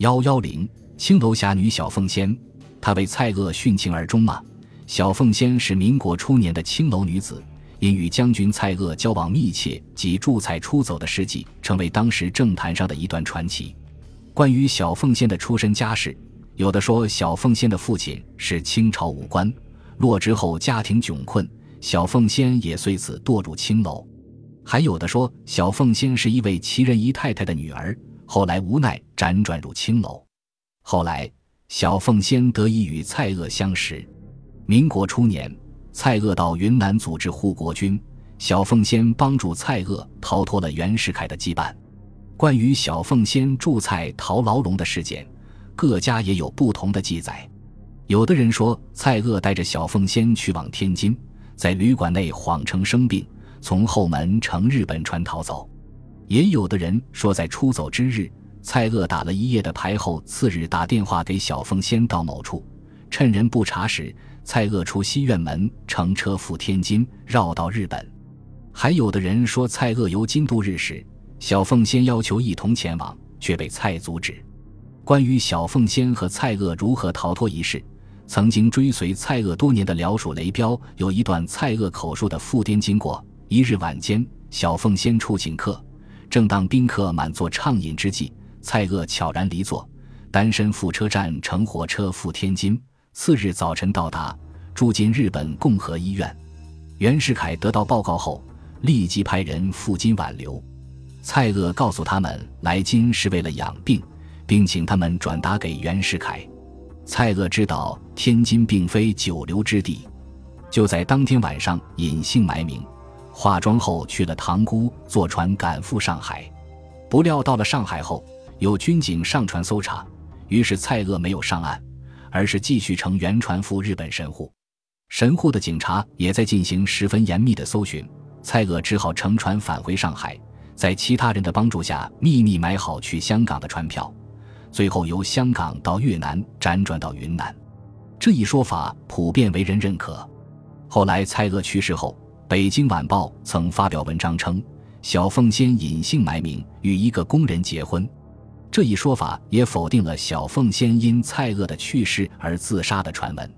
幺幺零青楼侠女小凤仙，她为蔡锷殉情而终吗？小凤仙是民国初年的青楼女子，因与将军蔡锷交往密切及助蔡出走的事迹，成为当时政坛上的一段传奇。关于小凤仙的出身家世，有的说小凤仙的父亲是清朝武官，落职后家庭窘困，小凤仙也随此堕入青楼；还有的说小凤仙是一位奇人姨太太的女儿，后来无奈辗转入青楼。后来小凤仙得以与蔡锷相识。民国初年，蔡锷到云南组织护国军，小凤仙帮助蔡锷逃脱了袁世凯的羁绊。关于小凤仙助蔡逃牢笼的事件。各家也有不同的记载，有的人说蔡锷带着小凤仙去往天津，在旅馆内谎称生病，从后门乘日本船逃走；也有的人说在出走之日，蔡锷打了一夜的牌后，次日打电话给小凤仙到某处，趁人不察时，蔡锷出西院门乘车赴天津，绕到日本；还有的人说蔡锷游京度日时，小凤仙要求一同前往，却被蔡阻止。关于小凤仙和蔡锷如何逃脱一事，曾经追随蔡锷多年的辽属雷彪有一段蔡锷口述的赴滇经过。一日晚间，小凤仙出请客，正当宾客满座畅饮之际，蔡锷悄然离座，单身赴车站乘火车赴天津。次日早晨到达，住进日本共和医院。袁世凯得到报告后，立即派人赴京挽留。蔡锷告诉他们，来京是为了养病。并请他们转达给袁世凯。蔡锷知道天津并非久留之地，就在当天晚上隐姓埋名，化妆后去了塘沽，坐船赶赴上海。不料到了上海后，有军警上船搜查，于是蔡锷没有上岸，而是继续乘原船赴日本神户。神户的警察也在进行十分严密的搜寻，蔡锷只好乘船返回上海，在其他人的帮助下秘密买好去香港的船票。最后由香港到越南，辗转到云南，这一说法普遍为人认可。后来蔡锷去世后，《北京晚报》曾发表文章称，小凤仙隐姓埋名与一个工人结婚，这一说法也否定了小凤仙因蔡锷的去世而自杀的传闻。